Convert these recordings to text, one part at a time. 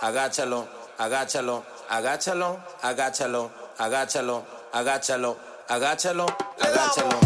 Agáchalo, agáchalo, agáchalo, agáchalo, agáchalo, agáchalo, agáchalo, agáchalo.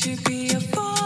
To be a fine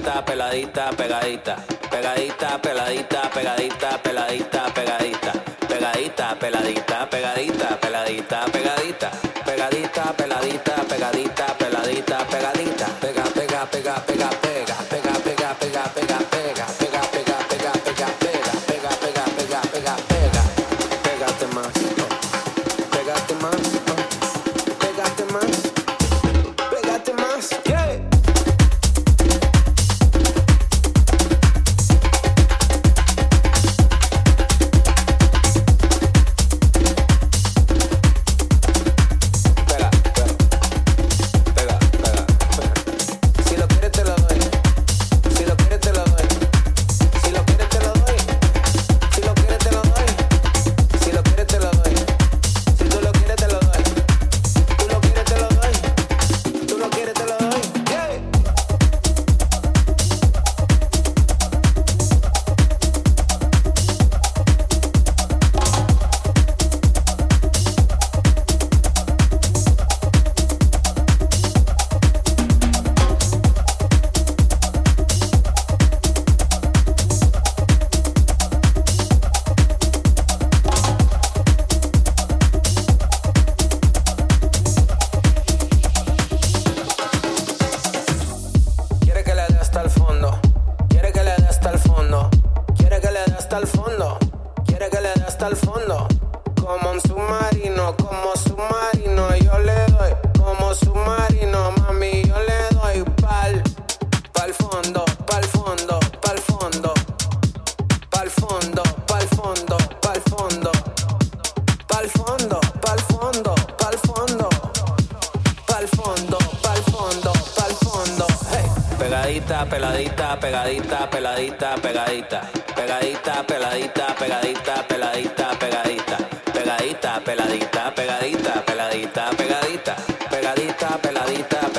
peladita, peladita, pegadita. Pegadita, peladita, pegadita, peladita,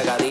pegadita,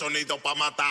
sonido pa' matar.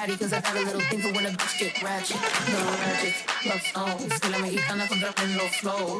Addy, cause I got a little thing for when a bitch get ratchet. No ratchet, love songs. Y la mexicana contra en los flow.